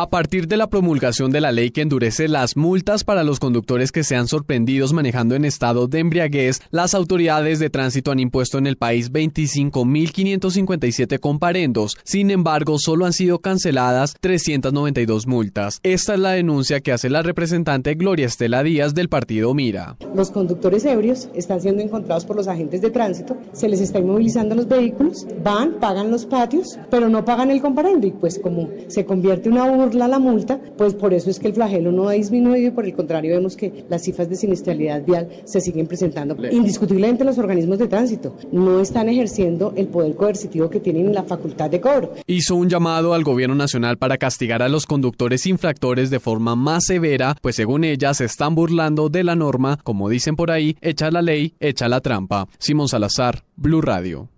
A partir de la promulgación de la ley que endurece las multas para los conductores que sean sorprendidos manejando en estado de embriaguez, las autoridades de tránsito han impuesto en el país 25.557 comparendos. Sin embargo, solo han sido canceladas 392 multas. Esta es la denuncia que hace la representante Gloria Estela Díaz del partido Mira. Los conductores ebrios están siendo encontrados por los agentes de tránsito, se les está inmovilizando los vehículos, van, pagan los patios, pero no pagan el comparendo y pues como se convierte una burla la multa, pues por eso es que el flagelo no ha disminuido y por el contrario vemos que las cifras de siniestralidad vial se siguen presentando. Indiscutiblemente los organismos de tránsito no están ejerciendo el poder coercitivo que tienen en la facultad de cobro. Hizo un llamado al gobierno nacional para castigar a los conductores infractores de forma más severa, pues según ella se están burlando de la norma, como dicen por ahí, echa la ley, echa la trampa. Simón Salazar, Blue Radio.